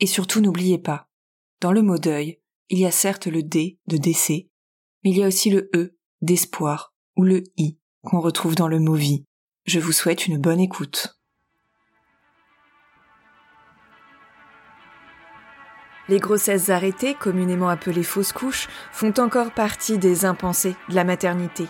Et surtout n'oubliez pas, dans le mot deuil, il y a certes le D de décès, mais il y a aussi le E d'espoir ou le I qu'on retrouve dans le mot vie. Je vous souhaite une bonne écoute. Les grossesses arrêtées, communément appelées fausses couches, font encore partie des impensés de la maternité.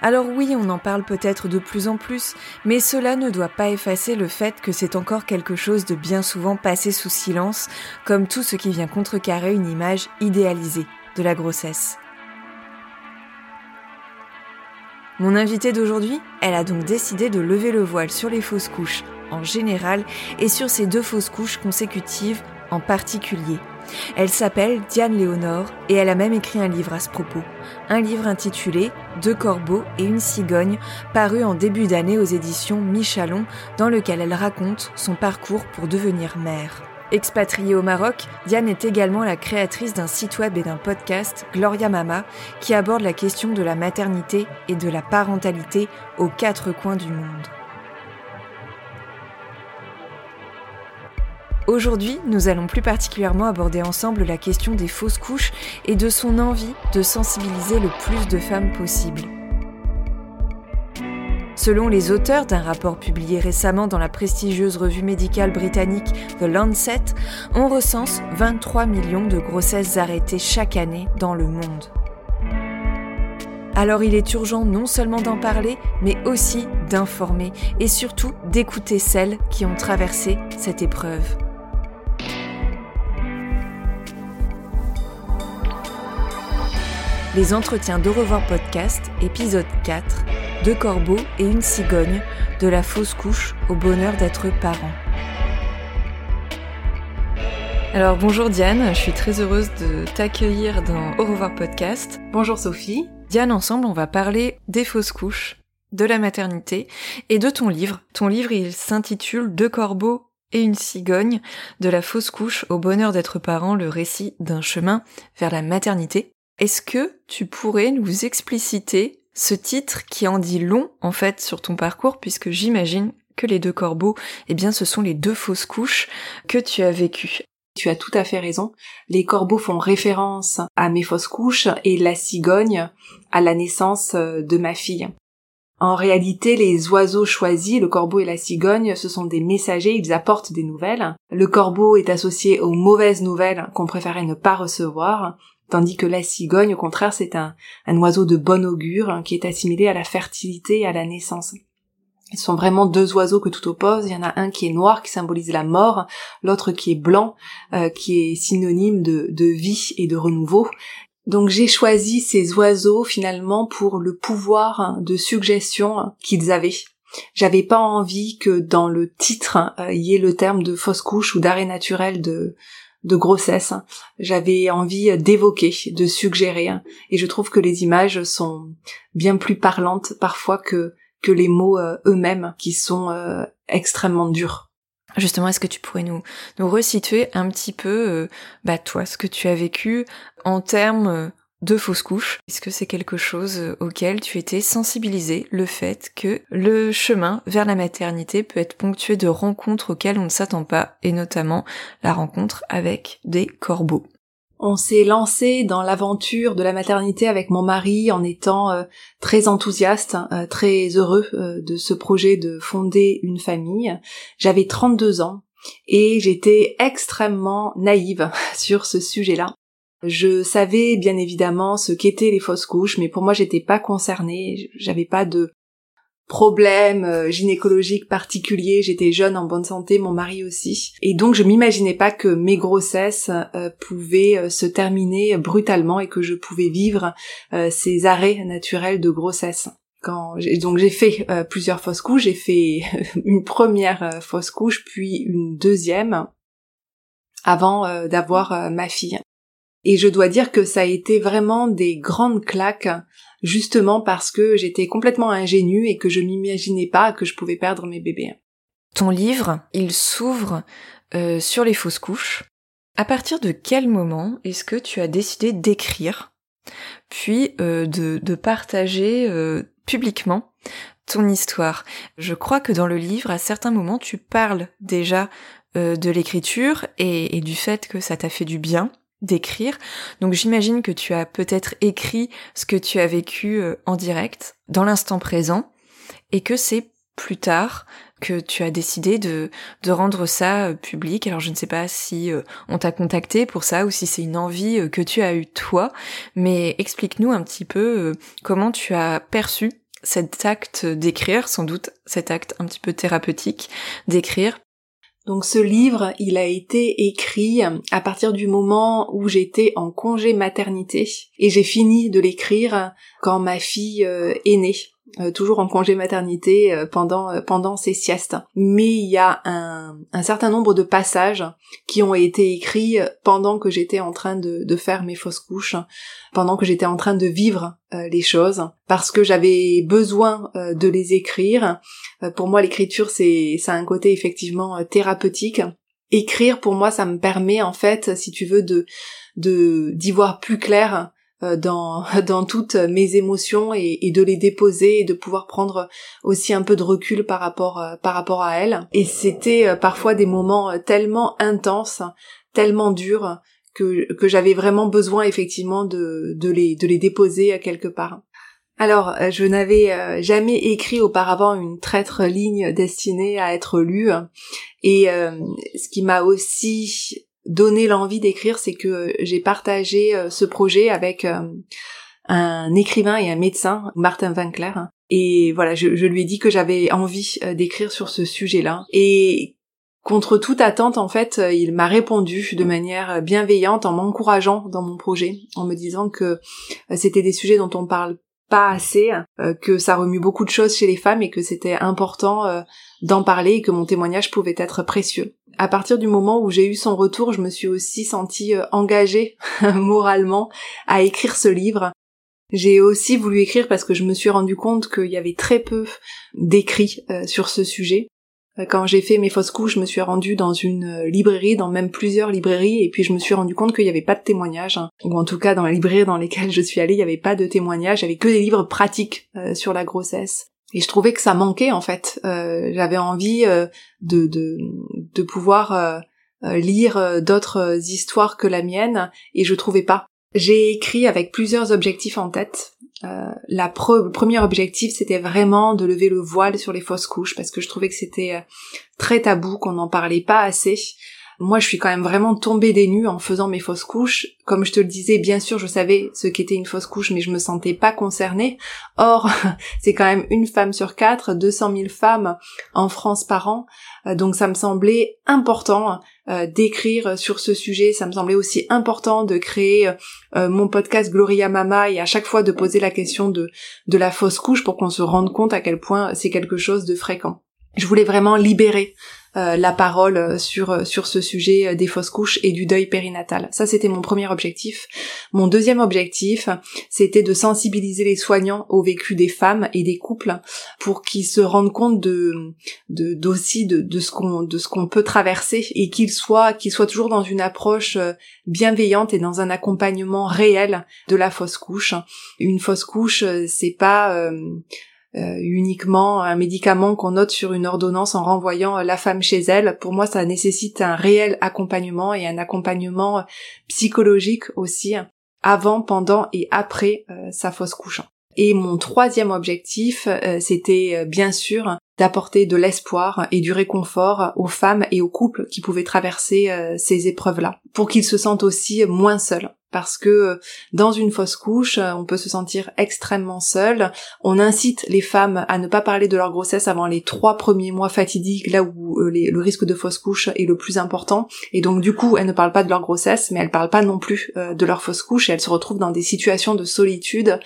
Alors oui, on en parle peut-être de plus en plus, mais cela ne doit pas effacer le fait que c'est encore quelque chose de bien souvent passé sous silence, comme tout ce qui vient contrecarrer une image idéalisée de la grossesse. Mon invitée d'aujourd'hui, elle a donc décidé de lever le voile sur les fausses couches en général et sur ces deux fausses couches consécutives en particulier. Elle s'appelle Diane Léonore et elle a même écrit un livre à ce propos. Un livre intitulé Deux corbeaux et une cigogne, paru en début d'année aux éditions Michalon, dans lequel elle raconte son parcours pour devenir mère. Expatriée au Maroc, Diane est également la créatrice d'un site web et d'un podcast, Gloria Mama, qui aborde la question de la maternité et de la parentalité aux quatre coins du monde. Aujourd'hui, nous allons plus particulièrement aborder ensemble la question des fausses couches et de son envie de sensibiliser le plus de femmes possible. Selon les auteurs d'un rapport publié récemment dans la prestigieuse revue médicale britannique The Lancet, on recense 23 millions de grossesses arrêtées chaque année dans le monde. Alors il est urgent non seulement d'en parler, mais aussi d'informer et surtout d'écouter celles qui ont traversé cette épreuve. Les entretiens d'Au revoir podcast, épisode 4, Deux corbeaux et une cigogne, de la fausse couche au bonheur d'être parent. Alors bonjour Diane, je suis très heureuse de t'accueillir dans Au revoir podcast. Bonjour Sophie. Diane, ensemble on va parler des fausses couches, de la maternité et de ton livre. Ton livre il s'intitule Deux corbeaux et une cigogne, de la fausse couche au bonheur d'être parent, le récit d'un chemin vers la maternité. Est-ce que tu pourrais nous expliciter ce titre qui en dit long en fait sur ton parcours puisque j'imagine que les deux corbeaux, eh bien ce sont les deux fausses couches que tu as vécues. Tu as tout à fait raison. Les corbeaux font référence à mes fausses couches et la cigogne à la naissance euh, de ma fille. En réalité, les oiseaux choisis, le corbeau et la cigogne, ce sont des messagers, ils apportent des nouvelles. Le corbeau est associé aux mauvaises nouvelles qu'on préférait ne pas recevoir, tandis que la cigogne, au contraire, c'est un, oiseau de bon augure hein, qui est assimilé à la fertilité et à la naissance. Ils sont vraiment deux oiseaux que tout oppose. Il y en a un qui est noir, qui symbolise la mort, l'autre qui est blanc, euh, qui est synonyme de, vie et de renouveau. Donc j'ai choisi ces oiseaux finalement pour le pouvoir de suggestion qu'ils avaient. J'avais pas envie que dans le titre euh, il y ait le terme de fausse couche ou d'arrêt naturel de, de grossesse. J'avais envie d'évoquer, de suggérer, et je trouve que les images sont bien plus parlantes parfois que que les mots euh, eux-mêmes qui sont euh, extrêmement durs. Justement, est-ce que tu pourrais nous, nous resituer un petit peu, euh, bah toi, ce que tu as vécu en termes de fausses couches Est-ce que c'est quelque chose auquel tu étais sensibilisé, le fait que le chemin vers la maternité peut être ponctué de rencontres auxquelles on ne s'attend pas, et notamment la rencontre avec des corbeaux? On s'est lancé dans l'aventure de la maternité avec mon mari en étant euh, très enthousiaste, euh, très heureux euh, de ce projet de fonder une famille. J'avais 32 ans et j'étais extrêmement naïve sur ce sujet-là. Je savais bien évidemment ce qu'étaient les fausses couches, mais pour moi j'étais pas concernée, j'avais pas de problème euh, gynécologique particulier, j'étais jeune en bonne santé, mon mari aussi, et donc je m'imaginais pas que mes grossesses euh, pouvaient euh, se terminer brutalement et que je pouvais vivre ces arrêts naturels de grossesse. Quand donc j'ai fait plusieurs fausses couches, j'ai fait une première fausse couche puis une deuxième avant d'avoir ma fille. Et je dois dire que ça a été vraiment des grandes claques, justement parce que j'étais complètement ingénue et que je m'imaginais pas que je pouvais perdre mes bébés. Ton livre, il s'ouvre euh, sur les fausses couches. À partir de quel moment est-ce que tu as décidé d'écrire, puis euh, de, partager euh, publiquement ton histoire? Je crois que dans le livre, à certains moments, tu parles déjà de l'écriture et du fait que ça t'a fait du bien d'écrire. Donc j'imagine que tu as peut-être écrit ce que tu as vécu euh, en direct, dans l'instant présent, et que c'est plus tard que tu as décidé de, de rendre ça euh, public. Alors je ne sais pas si euh, on t'a contacté pour ça ou si c'est une envie que tu as eue toi, mais explique-nous un petit peu comment tu as perçu cet acte d'écrire, sans doute cet acte un petit peu thérapeutique d'écrire donc ce livre, il a été écrit à partir du moment où j'étais en congé maternité et j'ai fini de l'écrire quand ma fille euh, est née. Euh, toujours en congé maternité euh, pendant euh, pendant ces siestes. Mais il y a un, un, certain nombre de passages qui ont été écrits pendant que j'étais en train de, de, faire mes fausses couches, pendant que j'étais en train de vivre les choses, parce que j'avais besoin de les écrire. pour moi, l'écriture, c'est ça a un côté effectivement thérapeutique. Écrire, pour moi, ça me permet en fait, si tu veux, de de d'y voir plus clair euh, dans, dans toutes mes émotions et, et, de les déposer et de pouvoir prendre aussi un peu de recul par rapport euh, par rapport à elles. Et c'était euh, parfois des moments tellement intenses, tellement durs que, que j'avais vraiment besoin effectivement de, de, les, de les déposer à quelque part. Alors, je n'avais jamais écrit auparavant une traître ligne destinée à être lue, et ce qui m'a aussi donné l'envie d'écrire, c'est que j'ai partagé euh, ce projet avec euh, un écrivain et un médecin, Martin Winkler. Et voilà, je, lui ai dit que j'avais envie euh, d'écrire sur ce sujet-là. Et contre toute attente, en fait, il m'a répondu de manière bienveillante en m'encourageant dans mon projet, en me disant que c'était des sujets dont on parle pas assez, que ça remue beaucoup de choses chez les femmes et que c'était important d'en parler et que mon témoignage pouvait être précieux à partir du moment où j'ai eu son retour, je me suis aussi sentie euh, engagée moralement à écrire ce livre. J'ai aussi voulu écrire parce que je me suis rendu compte qu'il y avait très peu d'écrits euh, sur ce sujet. Euh, quand j'ai fait mes fausses couches, je me suis rendue dans une librairie, dans même plusieurs librairies, et puis je me suis rendu compte qu'il n'y avait pas de témoignages, hein. ou en tout cas dans les librairies dans lesquelles je suis allée, il n'y avait pas de témoignages, il n'y avait que des livres pratiques sur la grossesse et je trouvais que ça manquait en fait. Euh, J'avais envie euh, de, de, pouvoir euh, lire d'autres histoires que la mienne et je trouvais pas. J'ai écrit avec plusieurs objectifs en tête. la le premier objectif, c'était vraiment de lever le voile sur les fausses couches parce que je trouvais que c'était très tabou, qu'on n'en parlait pas assez. Moi, je suis quand même vraiment tombée des nues en faisant mes fausses couches. Comme je te le disais, bien sûr, je savais ce qu'était une fausse couche, mais je me sentais pas concernée. Or, c'est quand même une femme sur quatre, 200 000 femmes en France par an. Euh, donc, ça me semblait important euh, d'écrire sur ce sujet. Ça me semblait aussi important de créer euh, mon podcast Gloria Mama et à chaque fois de poser la question de, de la fausse couche pour qu'on se rende compte à quel point c'est quelque chose de fréquent. Je voulais vraiment libérer euh, la parole euh, sur euh, sur ce sujet des fausses couches et du deuil périnatal. Ça c'était mon premier objectif. Mon deuxième objectif, c'était de sensibiliser les soignants au vécu des femmes et des couples pour qu'ils se rendent compte de d'aussi de, de, ce qu'on de ce qu'on peut traverser et qu'ils soient qu'ils soient toujours dans une approche bienveillante et dans un accompagnement réel de la fausse couche. Une fausse couche, c'est pas euh, uniquement un médicament qu'on note sur une ordonnance en renvoyant euh, la femme chez elle. Pour moi, ça nécessite un réel accompagnement et un accompagnement psychologique aussi avant, pendant et après euh, sa fausse couche. Et mon troisième objectif, c'était bien sûr d'apporter de l'espoir et du réconfort aux femmes et aux couples qui pouvaient traverser ces épreuves-là, pour qu'ils se sentent aussi moins seuls parce que euh, dans une fausse couche, euh, on peut se sentir extrêmement seul. On incite les femmes à ne pas parler de leur grossesse avant les trois premiers mois fatidiques, là où euh, le risque de fausse couche est le plus important. Et donc du coup, elles ne parlent pas de leur grossesse, mais elles parlent pas non plus de leur fausse couche et elles se retrouvent dans des situations de solitude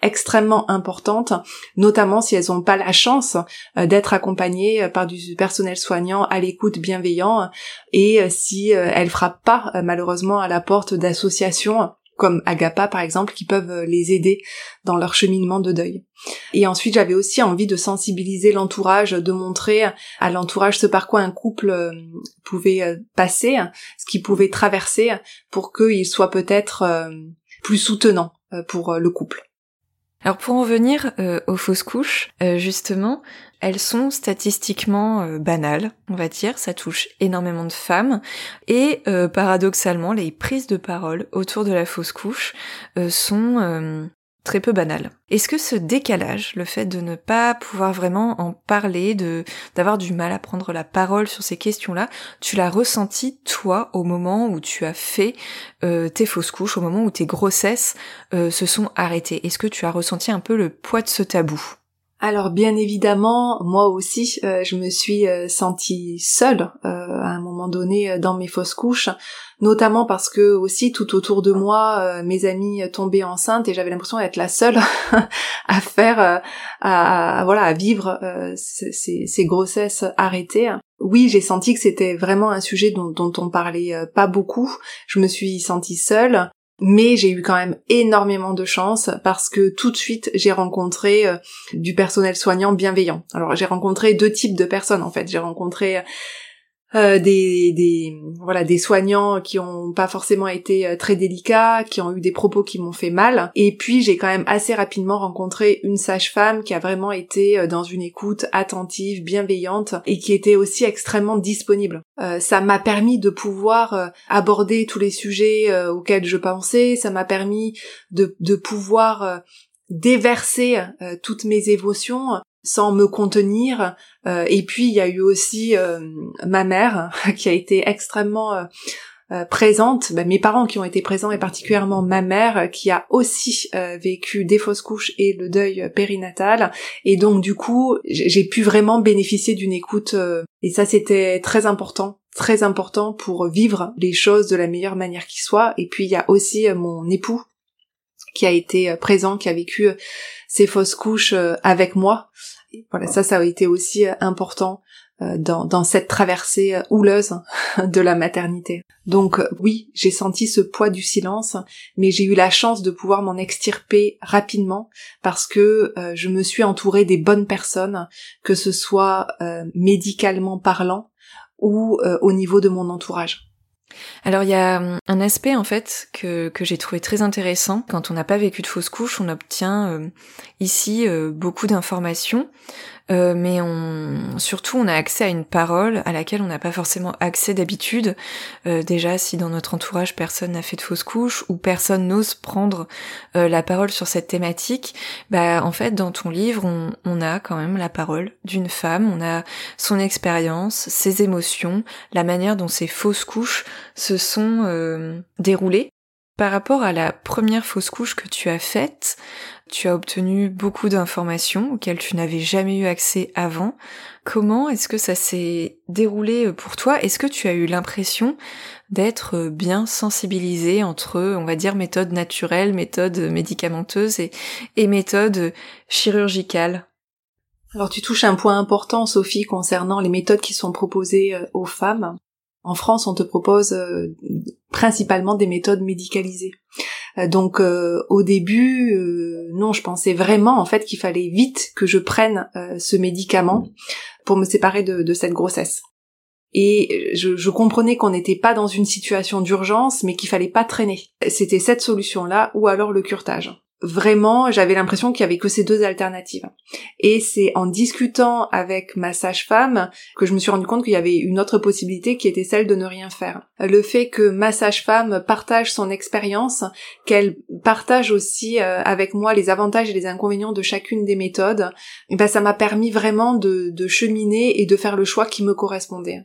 extrêmement importantes, notamment si elles n'ont pas la chance d'être accompagnées par du personnel soignant à l'écoute bienveillant et si elles frappent pas malheureusement à la porte d'associations comme Agapa par exemple, qui peuvent euh, les aider dans leur cheminement de deuil. Et ensuite, j'avais aussi envie de sensibiliser l'entourage, de montrer à l'entourage ce par quoi un couple euh, pouvait euh, passer, ce qu'il pouvait traverser, pour qu'il soit peut-être plus soutenant pour le couple. Alors pour en venir aux fausses couches, justement, elles sont statistiquement euh, banales, on va dire, ça touche énormément de femmes, et euh, paradoxalement, les prises de parole autour de la fausse couche euh, sont très peu banales. Est-ce que ce décalage, le fait de ne pas pouvoir vraiment en parler, de d'avoir du mal à prendre la parole sur ces questions-là, tu l'as ressenti toi au moment où tu as fait tes fausses couches, au moment où tes grossesses se sont arrêtées? Est-ce que tu as ressenti un peu le poids de ce tabou? Alors bien évidemment, moi aussi, euh, je me suis euh, sentie seule euh, à un moment donné dans mes fausses couches, notamment parce que aussi tout autour de moi, mes amies tombaient enceintes et j'avais l'impression d'être la seule à faire, à, voilà, à vivre ces, grossesses arrêtées. Oui, j'ai senti que c'était vraiment un sujet dont on parlait pas beaucoup. Je me suis sentie seule mais j'ai eu quand même énormément de chance parce que tout de suite j'ai rencontré euh, du personnel soignant bienveillant. Alors j'ai rencontré deux types de personnes en fait. J'ai rencontré euh, des, des voilà des soignants qui ont pas forcément été euh, très délicats, qui ont eu des propos qui m'ont fait mal. Et puis j'ai quand même assez rapidement rencontré une sage-femme qui a vraiment été euh, dans une écoute attentive, bienveillante et qui était aussi extrêmement disponible. ça m'a permis de pouvoir aborder tous les sujets auxquels je pensais. Ça m'a permis de, de pouvoir déverser toutes mes émotions sans me contenir. Euh, et puis il y a eu aussi euh, ma mère qui a été extrêmement euh, présente, ben, mes parents qui ont été présents et particulièrement ma mère qui a aussi vécu des fausses couches et le deuil périnatal. Et donc du coup j'ai pu vraiment bénéficier d'une écoute et ça c'était très important très important pour vivre les choses de la meilleure manière qui soit. Et puis il y a aussi mon époux qui a été présent, qui a vécu ces fausses couches avec moi voilà, ça, ça a été aussi euh, important euh, dans, dans cette traversée euh, houleuse de la maternité. Donc oui, j'ai senti ce poids du silence, mais j'ai eu la chance de pouvoir m'en extirper rapidement parce que je me suis entourée des bonnes personnes, que ce soit médicalement parlant ou au niveau de mon entourage. Alors il y a hum, un aspect en fait que, que j'ai trouvé très intéressant. Quand on n'a pas vécu de fausse couche, on obtient euh, ici euh, beaucoup d'informations euh, mais on, surtout on a accès à une parole à laquelle on n'a pas forcément accès d'habitude. Euh, déjà, si dans notre entourage personne n'a fait de fausse couche ou personne n'ose prendre euh, la parole sur cette thématique, bah en fait dans ton livre on, on a quand même la parole d'une femme, on a son expérience, ses émotions, la manière dont ces fausses couches se sont déroulées. Par rapport à la première fausse couche que tu as faite, tu as obtenu beaucoup d'informations auxquelles tu n'avais jamais eu accès avant. Comment est-ce que ça s'est déroulé euh, pour toi? Est-ce que tu as eu l'impression d'être euh, bien sensibilisé entre, on va dire, méthodes naturelles, méthodes médicamenteuses et, et méthodes chirurgicales? Alors tu touches un point important, Sophie, concernant les méthodes qui sont proposées euh, aux femmes. En France, on te propose principalement des méthodes médicalisées. Euh, donc euh, au début, euh, non, je pensais vraiment en fait qu'il fallait vite que je prenne ce médicament pour me séparer de, cette grossesse. Et je, je comprenais qu'on n'était pas dans une situation d'urgence, mais qu'il fallait pas traîner. C'était cette solution-là, ou alors le curtage. Vraiment, j'avais l'impression qu'il y avait que ces deux alternatives. Et c'est en discutant avec ma sage-femme que je me suis rendu compte qu'il y avait une autre possibilité qui était celle de ne rien faire. Le fait que ma sage-femme partage son expérience, qu'elle partage aussi euh, avec moi les avantages et les inconvénients de chacune des méthodes, ben ça m'a permis vraiment de, de cheminer et de faire le choix qui me correspondait.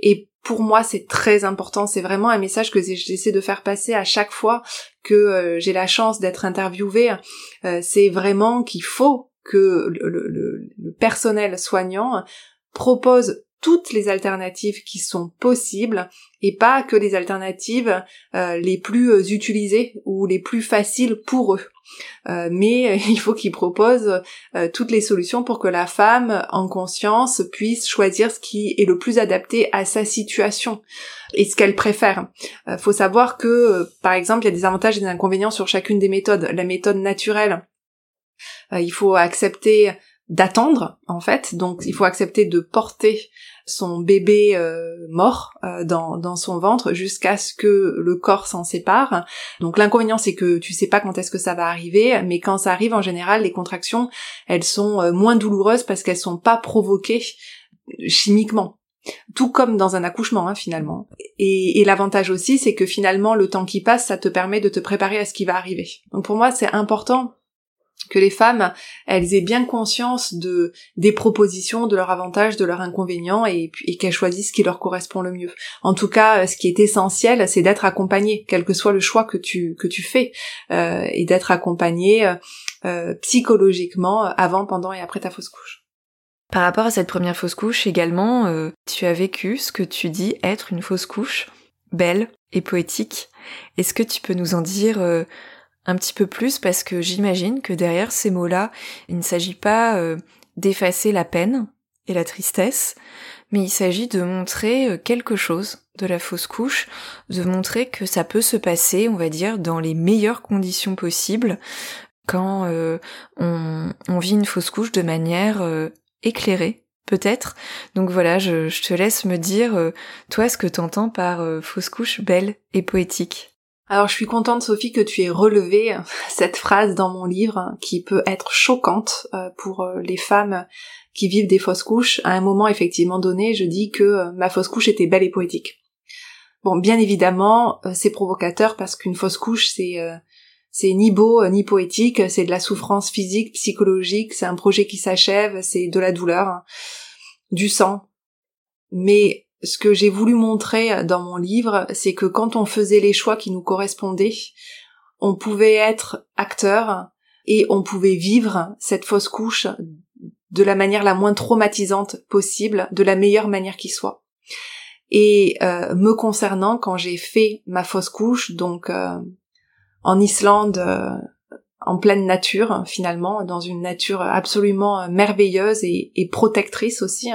Et pour moi, c'est très important. C'est vraiment un message que j'essaie de faire passer à chaque fois que euh, j'ai la chance d'être interviewée. Euh, c'est vraiment qu'il faut que le, personnel soignant propose toutes les alternatives qui sont possibles et pas que les alternatives euh, les plus utilisées ou les plus faciles pour eux. Euh, mais il faut qu'il propose euh, toutes les solutions pour que la femme, en conscience, puisse choisir ce qui est le plus adapté à sa situation et ce qu'elle préfère. Euh, faut savoir que, par exemple, il y a des avantages et des inconvénients sur chacune des méthodes. La méthode naturelle, il faut accepter d'attendre en fait donc il faut accepter de porter son bébé euh, mort euh, dans, dans son ventre jusqu'à ce que le corps s'en sépare. Donc l'inconvénient c'est que tu sais pas quand est-ce que ça va arriver, mais quand ça arrive en général les contractions elles sont euh, moins douloureuses parce qu'elles sont pas provoquées chimiquement. Tout comme dans un accouchement hein, finalement. Et, et l'avantage aussi c'est que finalement le temps qui passe ça te permet de te préparer à ce qui va arriver. Donc pour moi c'est important que les femmes, elles aient bien conscience de des propositions, de leurs avantages, de leurs inconvénients, et, et qu'elles choisissent ce qui leur correspond le mieux. En tout cas, ce qui est essentiel, c'est d'être accompagnée, quel que soit le choix que tu que tu fais, euh, et d'être accompagnée euh, psychologiquement avant, pendant et après ta fausse couche. Par rapport à cette première fausse couche également, euh, tu as vécu ce que tu dis être une fausse couche belle et poétique. Est-ce que tu peux nous en dire euh, un petit peu plus parce que j'imagine que derrière ces mots-là, il ne s'agit pas euh, d'effacer la peine et la tristesse, mais il s'agit de montrer euh, quelque chose de la fausse couche, de montrer que ça peut se passer, on va dire, dans les meilleures conditions possibles quand euh, on, vit une fausse couche de manière éclairée, peut-être. Donc voilà, je, je, te laisse me dire, toi, ce que t'entends par fausse couche belle et poétique. Alors je suis contente Sophie que tu aies relevé cette phrase dans mon livre qui peut être choquante euh, pour euh, les femmes qui vivent des fausses couches. À un moment effectivement donné, je dis que euh, ma fausse couche était belle et poétique. Bon, bien évidemment, c'est provocateur parce qu'une fausse couche, c'est c'est ni beau ni poétique, c'est de la souffrance physique, psychologique, c'est un projet qui s'achève, c'est de la douleur, hein, du sang. Mais ce que j'ai voulu montrer dans mon livre, c'est que quand on faisait les choix qui nous correspondaient, on pouvait être acteur et on pouvait vivre cette fausse couche de la manière la moins traumatisante possible, de la meilleure manière qui soit. Et euh, me concernant, quand j'ai fait ma fausse couche, donc euh, en Islande, euh, en pleine nature, finalement, dans une nature absolument merveilleuse et, protectrice aussi,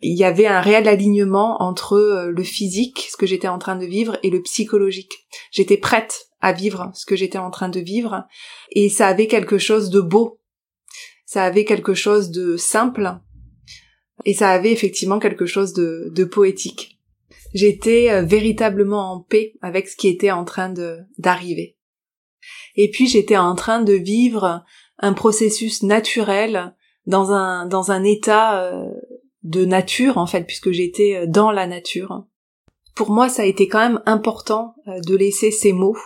il y avait un réel alignement entre euh, le physique, ce que j'étais en train de vivre, et le psychologique. J'étais prête à vivre ce que j'étais en train de vivre, et ça avait quelque chose de beau, ça avait quelque chose de simple, et ça avait effectivement quelque chose de, poétique. J'étais euh, véritablement en paix avec ce qui était en train d'arriver. Et puis j'étais en train de vivre un processus naturel dans un dans un état euh, de nature en fait puisque j'étais euh, dans la nature. Pour moi, ça a été quand même important euh, de laisser ces mots,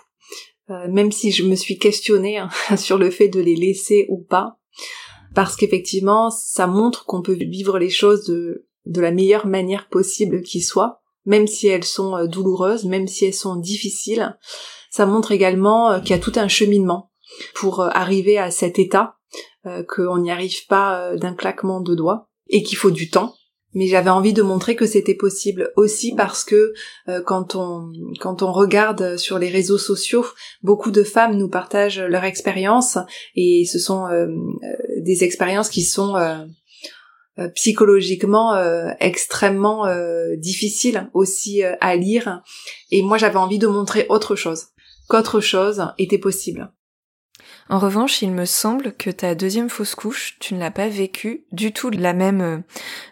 même si je me suis questionnée hein, sur le fait de les laisser ou pas, parce qu'effectivement, ça montre qu'on peut vivre les choses de, de la meilleure manière possible qui soit, même si elles sont douloureuses, même si elles sont difficiles. Ça montre également qu'il y a tout un cheminement pour arriver à cet état, qu'on n'y arrive pas d'un claquement de doigts et qu'il faut du temps. Mais j'avais envie de montrer que c'était possible aussi parce que euh, quand on quand on regarde sur les réseaux sociaux, beaucoup de femmes nous partagent leur expérience et ce sont euh, euh, des expériences qui sont psychologiquement extrêmement difficiles aussi à lire et moi j'avais envie de montrer autre chose qu'autre chose était possible. En revanche, il me semble que ta deuxième fausse couche, tu ne l'as pas vécue du tout de la même euh,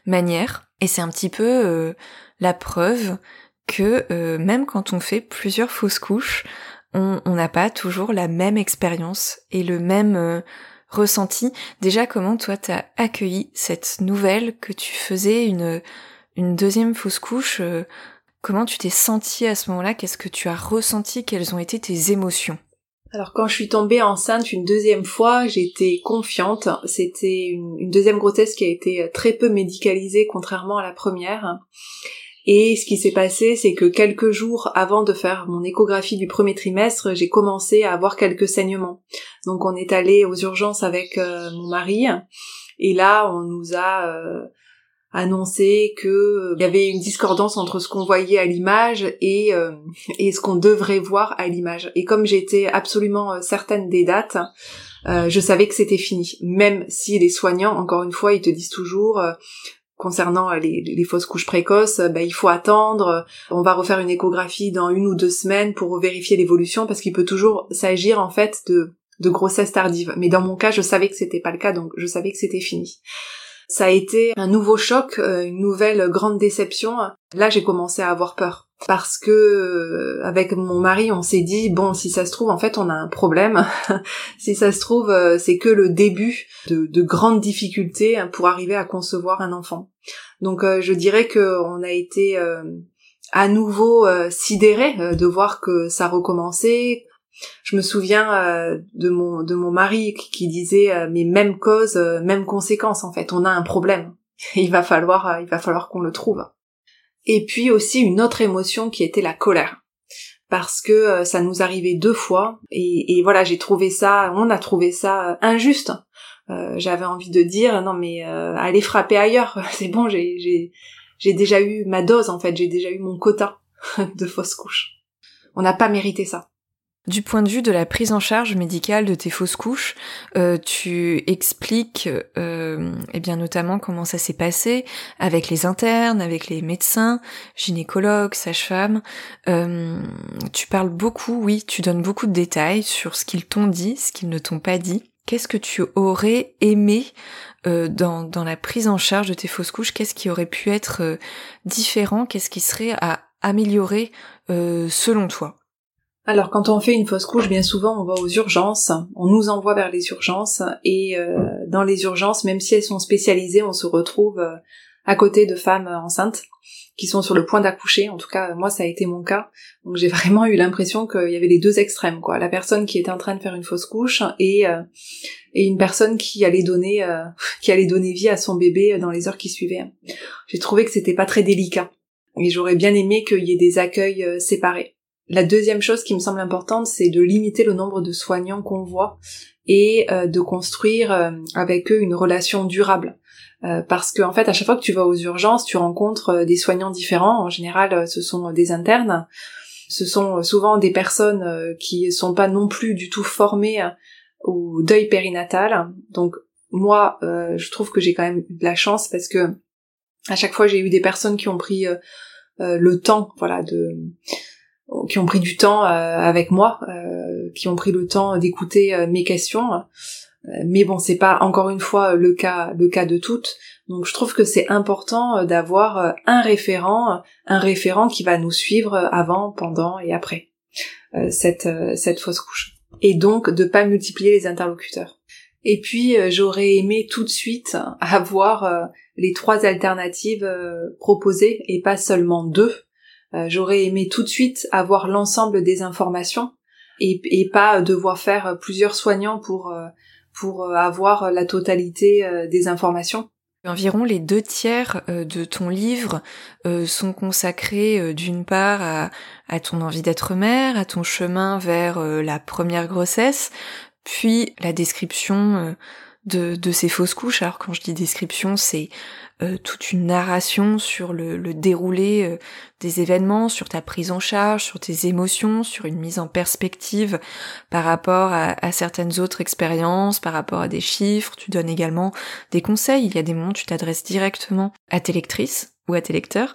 manière. Et c'est un petit peu euh, la preuve que euh, même quand on fait plusieurs fausses couches, on n'a pas toujours la même expérience et le même ressenti. Déjà, comment toi t'as accueilli cette nouvelle que tu faisais une, deuxième fausse couche Comment tu t'es sentie à ce moment-là? Qu'est-ce que tu as ressenti? Quelles ont été tes émotions? Alors quand je suis tombée enceinte une deuxième fois, j'étais confiante. C'était une, deuxième grossesse qui a été très peu médicalisée contrairement à la première. Et ce qui s'est passé, c'est que quelques jours avant de faire mon échographie du premier trimestre, j'ai commencé à avoir quelques saignements. Donc on est allé aux urgences avec euh, mon mari, et là on nous a euh, annoncé que euh, y avait une discordance entre ce qu'on voyait à l'image et et ce qu'on devrait voir à l'image. Et comme j'étais absolument certaine des dates, je savais que c'était fini. Même si les soignants, encore une fois, ils te disent toujours concernant les, les, fausses couches précoces, bah, il faut attendre. On va refaire une échographie dans une ou deux semaines pour vérifier l'évolution parce qu'il peut toujours s'agir en fait de, de grossesse tardive. Mais dans mon cas, je savais que c'était pas le cas, donc je savais que c'était fini. Ça a été un nouveau choc, euh, une nouvelle grande déception. Là, j'ai commencé à avoir peur parce que euh, avec mon mari, on s'est dit bon, si ça se trouve, en fait, on a un problème. si ça se trouve, euh, c'est que le début de, de, grandes difficultés hein, pour arriver à concevoir un enfant. Donc, je dirais que on a été à nouveau sidéré de voir que ça recommençait, je me souviens euh, de mon de mon mari qui, disait euh, mais même cause, euh, même conséquence en fait. On a un problème. il va falloir il va falloir qu'on le trouve. Et puis aussi une autre émotion qui était la colère parce que ça nous arrivait deux fois et, et voilà j'ai trouvé ça on a trouvé ça injuste j'avais envie de dire non mais allez frapper ailleurs c'est bon j'ai j'ai j'ai déjà eu ma dose en fait j'ai déjà eu mon quota de fausses couches on n'a pas mérité ça du point de vue de la prise en charge médicale de tes fausses couches, euh, tu expliques euh, eh bien notamment comment ça s'est passé avec les internes, avec les médecins, gynécologues, sages-femmes. Euh, tu parles beaucoup, oui, tu donnes beaucoup de détails sur ce qu'ils t'ont dit, ce qu'ils ne t'ont pas dit. Qu'est-ce que tu aurais aimé euh, dans, dans la prise en charge de tes fausses couches? Qu'est-ce qui aurait pu être différent? Qu'est-ce qui serait à améliorer selon toi? Alors quand on fait une fausse couche, bien souvent on va aux urgences, on nous envoie vers les urgences et euh, dans les urgences, même si elles sont spécialisées, on se retrouve euh, à côté de femmes enceintes qui sont sur le point d'accoucher. En tout cas, moi ça a été mon cas. Donc j'ai vraiment eu l'impression qu'il y avait les deux extrêmes, quoi. La personne qui était en train de faire une fausse couche et euh, et une personne qui allait donner qui allait donner vie à son bébé dans les heures qui suivaient. J'ai trouvé que c'était pas très délicat et j'aurais bien aimé qu'il y ait des accueils séparés. La deuxième chose qui me semble importante, c'est de limiter le nombre de soignants qu'on voit et euh, de construire euh, avec eux une relation durable. Euh, parce que en fait, à chaque fois que tu vas aux urgences, tu rencontres des soignants différents. En général, ce sont des internes. Ce sont souvent des personnes qui sont pas non plus du tout formées au deuil périnatal. Donc moi, je trouve que j'ai quand même eu de la chance parce que à chaque fois, j'ai eu des personnes qui ont pris le temps, voilà, de qui ont pris du temps euh, avec moi, euh, qui ont pris le temps d'écouter euh, mes questions. mais bon, c'est pas encore une fois le cas le cas de toutes. Donc je trouve que c'est important d'avoir un référent, un référent qui va nous suivre avant, pendant et après cette cette fausse couche. Et donc de pas multiplier les interlocuteurs. Et puis j'aurais aimé tout de suite avoir les trois alternatives proposées et pas seulement deux j'aurais aimé tout de suite avoir l'ensemble des informations et, pas devoir faire plusieurs soignants pour euh, pour avoir la totalité euh, des informations. Environ les deux tiers de ton livre sont consacrés d'une part à, ton envie d'être mère, à ton chemin vers la première grossesse, puis la description de, ces fausses couches. Alors quand je dis description, c'est euh, toute une narration sur le, déroulé euh, des événements, sur ta prise en charge, sur tes émotions, sur une mise en perspective par rapport à, certaines autres expériences, par rapport à des chiffres. Tu donnes également des conseils. Il y a des moments où tu t'adresses directement à tes lectrices ou à tes lecteurs.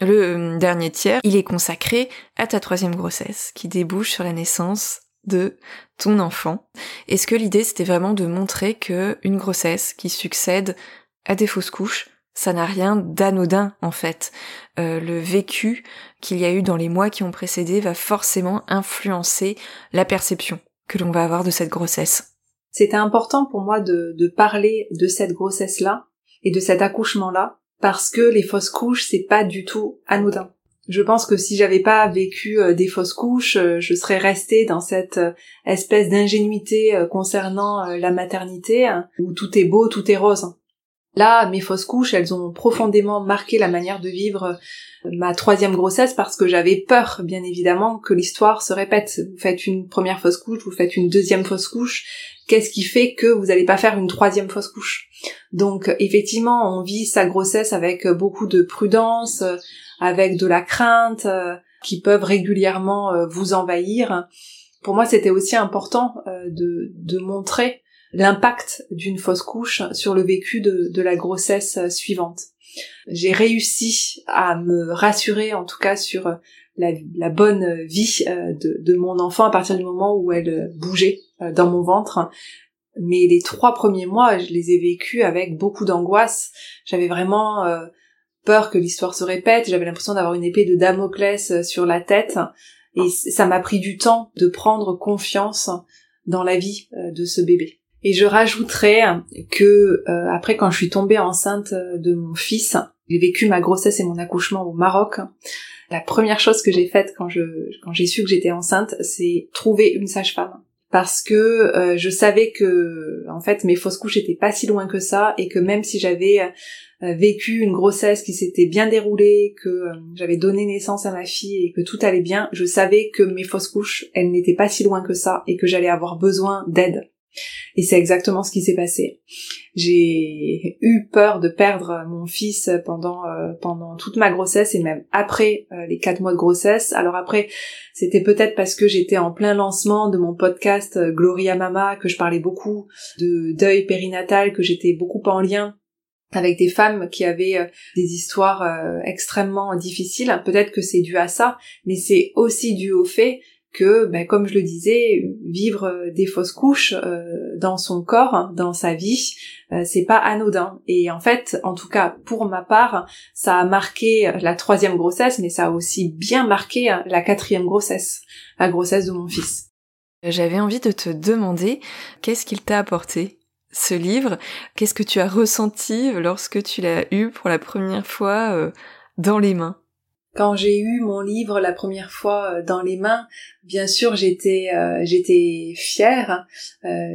Le euh, dernier tiers, il est consacré à ta troisième grossesse, qui débouche sur la naissance de ton enfant. Est-ce que l'idée c'était vraiment de montrer que une grossesse qui succède à des fausses couches, Ça n'a rien d'anodin en fait. Euh, le vécu qu'il y a eu dans les mois qui ont précédé va forcément influencer la perception que l'on va avoir de cette grossesse. C'était important pour moi de, de parler de cette grossesse-là et de cet accouchement-là parce que les fausses couches, c'est pas du tout anodin. Je pense que si j'avais pas vécu euh, des fausses couches, euh, je serais restée dans cette euh, espèce d'ingénuité concernant la maternité, hein, où tout est beau, tout est rose. Là, mes fausses couches, elles ont profondément marqué la manière de vivre ma troisième grossesse parce que j'avais peur, bien évidemment, que l'histoire se répète. Vous faites une première fausse couche, vous faites une deuxième fausse couche. Qu'est-ce qui fait que vous n'allez pas faire une troisième fausse couche? Donc, effectivement, on vit sa grossesse avec beaucoup de prudence, avec de la crainte, euh, qui peuvent régulièrement euh, vous envahir. Pour moi, c'était aussi important euh, de, de montrer l'impact d'une fausse couche sur le vécu de, de la grossesse suivante. J'ai réussi à me rassurer, en tout cas, sur la, la bonne vie de, de, mon enfant à partir du moment où elle bougeait dans mon ventre. Mais les trois premiers mois, je les ai vécus avec beaucoup d'angoisse. J'avais vraiment peur que l'histoire se répète, j'avais l'impression d'avoir une épée de Damoclès euh, sur la tête, et ça m'a pris du temps de prendre confiance dans la vie euh, de ce bébé. Et je rajouterais que euh, après quand je suis tombée enceinte de mon fils, j'ai vécu ma grossesse et mon accouchement au Maroc. La première chose que j'ai faite quand je quand j'ai su que j'étais enceinte, c'est trouver une sage-femme parce que je savais que en fait mes fausses couches étaient pas si loin que ça et que même si j'avais euh, vécu une grossesse qui s'était bien déroulée, que euh, j'avais donné naissance à ma fille et que tout allait bien, je savais que mes fausses couches, elles n'étaient pas si loin que ça et que j'allais avoir besoin d'aide. Et c'est exactement ce qui s'est passé. J'ai eu peur de perdre mon fils pendant euh, toute ma grossesse et même après les quatre mois de grossesse. Alors après, c'était peut-être parce que j'étais en plein lancement de mon podcast Gloria Mama, que je parlais beaucoup de deuil périnatal, que j'étais beaucoup en lien avec des femmes qui avaient euh, des histoires euh, extrêmement difficiles. Peut-être que c'est dû à ça, mais c'est aussi dû au fait que, ben, comme je le disais, vivre euh, des fausses couches dans son corps, dans sa vie, c'est pas anodin. Et en fait, en tout cas pour ma part, ça a marqué la troisième grossesse, mais ça a aussi bien marqué la quatrième grossesse, la grossesse de mon fils. J'avais envie de te demander qu'est-ce qu'il t'a apporté ce livre? Qu'est-ce que tu as ressenti lorsque tu l'as eu pour la première fois euh, dans les mains? Quand j'ai eu mon livre la première fois euh, dans les mains, bien sûr j'étais euh, j'étais fière,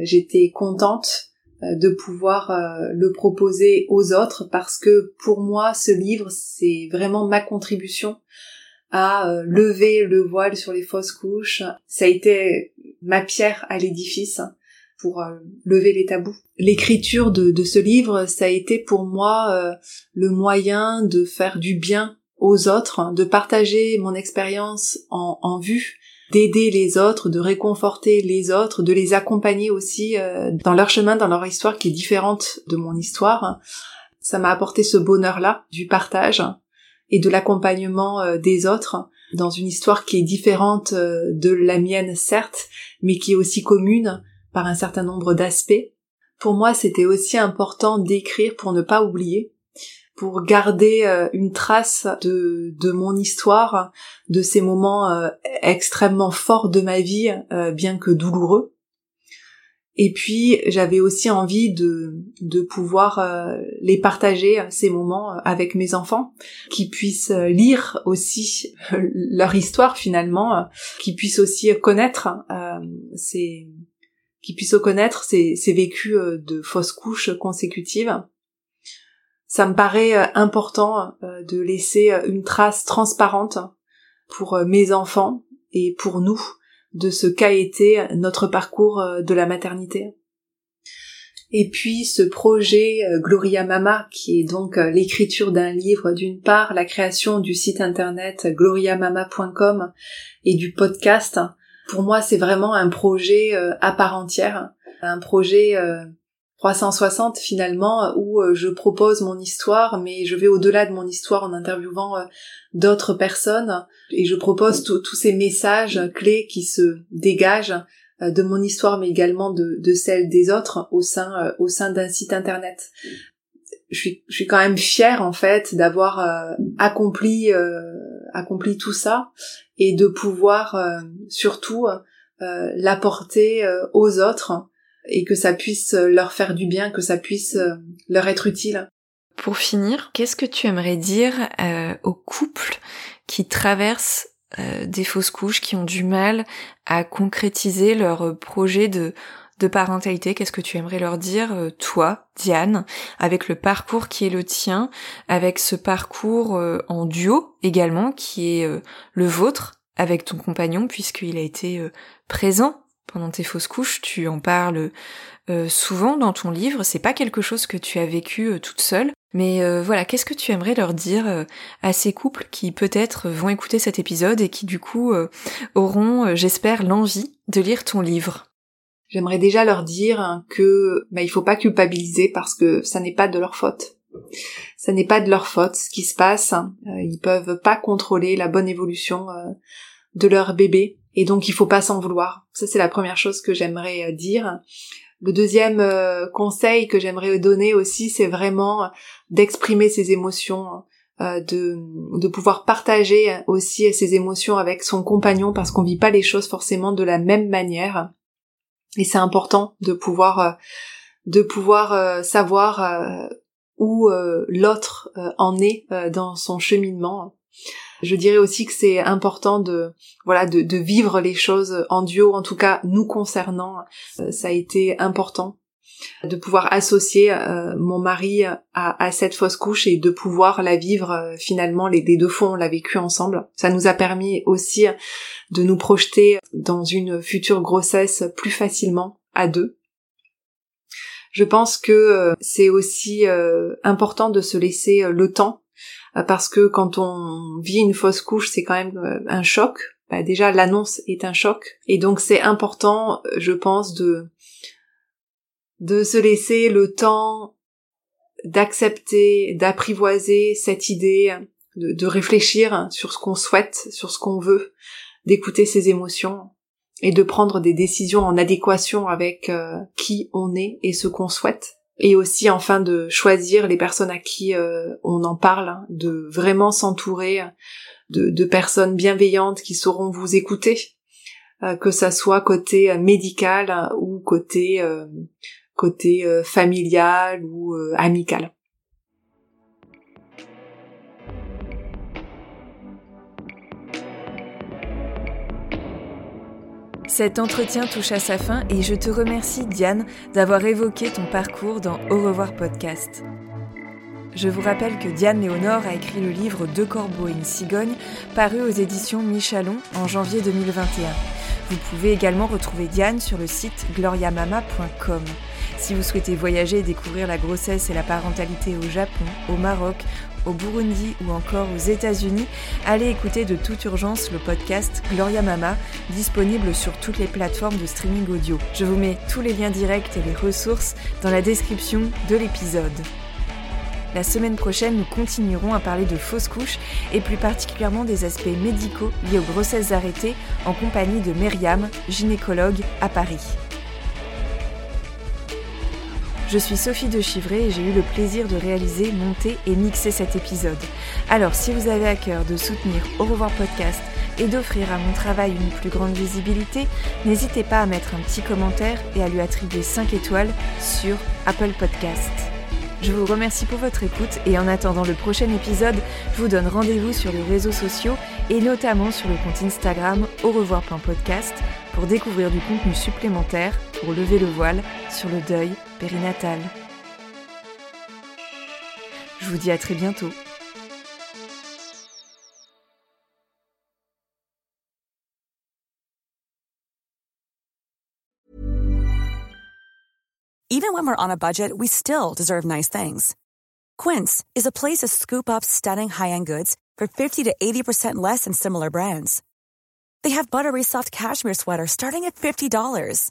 j'étais contente de pouvoir le proposer aux autres parce que pour moi ce livre c'est vraiment ma contribution à lever le voile sur les fausses couches. Ça a été ma pierre à l'édifice pour euh, lever les tabous. L'écriture de, ce livre, ça a été pour moi euh, le moyen de faire du bien aux autres, de partager mon expérience en, vue, d'aider les autres, de réconforter les autres, de les accompagner aussi euh, dans leur chemin, dans leur histoire qui est différente de mon histoire. Ça m'a apporté ce bonheur-là du partage et de l'accompagnement des autres dans une histoire qui est différente de la mienne certes, mais qui est aussi commune par un certain nombre d'aspects. Pour moi, c'était aussi important d'écrire pour ne pas oublier, pour garder euh, une trace de, de mon histoire, de ces moments euh, extrêmement forts de ma vie, euh, bien que douloureux. Et puis j'avais aussi envie de, de pouvoir les partager, ces moments, avec mes enfants, qui puissent lire aussi leur histoire finalement, qui puissent aussi connaître ces, qui puissent connaître ces, ces vécus euh, de fausses couches consécutives. Ça me paraît euh, important euh, de laisser une trace transparente pour mes enfants et pour nous de ce qu'a été notre parcours de la maternité. Et puis ce projet Gloria Mama, qui est donc l'écriture d'un livre d'une part, la création du site internet gloriamama.com et du podcast pour moi, c'est vraiment un projet euh, à part entière, un projet 360 euh, finalement où euh, je propose mon histoire, mais je vais au-delà de mon histoire en interviewant d'autres personnes et je propose tous ces messages clés qui se dégagent de mon histoire, mais également de, celle des autres au sein au sein d'un site internet. je suis, je suis quand même fière en fait d'avoir euh, accompli euh, accompli tout ça et de pouvoir euh, surtout l'apporter aux autres et que ça puisse leur faire du bien, que ça puisse leur être utile. Pour finir, qu'est-ce que tu aimerais dire aux couples qui traversent des fausses couches, qui ont du mal à concrétiser leur projet de parentalité, qu'est-ce que tu aimerais leur dire, euh, toi, Diane, avec le parcours qui est le tien, avec ce parcours euh, en duo également, qui est euh, le vôtre, avec ton compagnon, puisqu'il a été présent pendant tes fausses couches, tu en parles souvent dans ton livre, c'est pas quelque chose que tu as vécu toute seule, mais voilà, qu'est-ce que tu aimerais leur dire à ces couples qui peut-être vont écouter cet épisode et qui du coup auront, j'espère, l'envie de lire ton livre? J'aimerais déjà leur dire que bah, il faut pas culpabiliser parce que ça n'est pas de leur faute. Ça n'est pas de leur faute ce qui se passe. Euh, ils peuvent pas contrôler la bonne évolution euh, de leur bébé et donc il faut pas s'en vouloir. Ça c'est la première chose que j'aimerais euh, dire. Le deuxième conseil que j'aimerais donner aussi, c'est vraiment d'exprimer ses émotions, de, de pouvoir partager aussi ses émotions avec son compagnon parce qu'on vit pas les choses forcément de la même manière. Et c'est important de pouvoir euh, de pouvoir euh, savoir euh, où l'autre en est dans son cheminement. Je dirais aussi que c'est important de voilà de, de, vivre les choses en duo, en tout cas nous concernant. ça a été important de pouvoir associer euh, mon mari à, cette fausse couche et de pouvoir la vivre euh, finalement les, deux fois on l'a vécu ensemble. Ça nous a permis aussi de nous projeter dans une future grossesse plus facilement à deux. Je pense que euh, c'est aussi important de se laisser le temps parce que quand on vit une fausse couche, c'est quand même un choc. Bah, déjà, l'annonce est un choc. Et donc, c'est important, je pense, de de se laisser le temps d'accepter, d'apprivoiser cette idée, de, réfléchir sur ce qu'on souhaite, sur ce qu'on veut, d'écouter ses émotions et de prendre des décisions en adéquation avec euh, qui on est et ce qu'on souhaite. Et aussi enfin de choisir les personnes à qui euh, on en parle, de vraiment s'entourer de, de, personnes bienveillantes qui sauront vous écouter, euh, que ça soit côté médical ou côté côté euh, familial ou euh, amical. Cet entretien touche à sa fin et je te remercie Diane d'avoir évoqué ton parcours dans Au revoir podcast. Je vous rappelle que Diane Léonore a écrit le livre Deux corbeaux et une cigogne, paru aux éditions Michalon en janvier 2021. Vous pouvez également retrouver Diane sur le site gloriamama.com. Si vous souhaitez voyager et découvrir la grossesse et la parentalité au Japon, au Maroc, au Burundi ou encore aux États-Unis, allez écouter de toute urgence le podcast Gloria Mama, disponible sur toutes les plateformes de streaming audio. Je vous mets tous les liens directs et les ressources dans la description de l'épisode. La semaine prochaine, nous continuerons à parler de fausses couches et plus particulièrement des aspects médicaux liés aux grossesses arrêtées en compagnie de Myriam, gynécologue à Paris. Je suis Sophie de Chivray et j'ai eu le plaisir de réaliser, monter et mixer cet épisode. Alors si vous avez à cœur de soutenir Au revoir podcast et d'offrir à mon travail une plus grande visibilité, n'hésitez pas à mettre un petit commentaire et à lui attribuer 5 étoiles sur Apple Podcast. Je vous remercie pour votre écoute et en attendant le prochain épisode, je vous donne rendez-vous sur les réseaux sociaux et notamment sur le compte Instagram au revoir.podcast pour découvrir du contenu supplémentaire pour lever le voile sur le deuil périnatal. Je vous dis à très bientôt. Even when we're on a budget, we still deserve nice things. Quince is a place to scoop up stunning high-end goods for 50 to 80% less than similar brands. They have buttery soft cashmere sweaters starting at $50,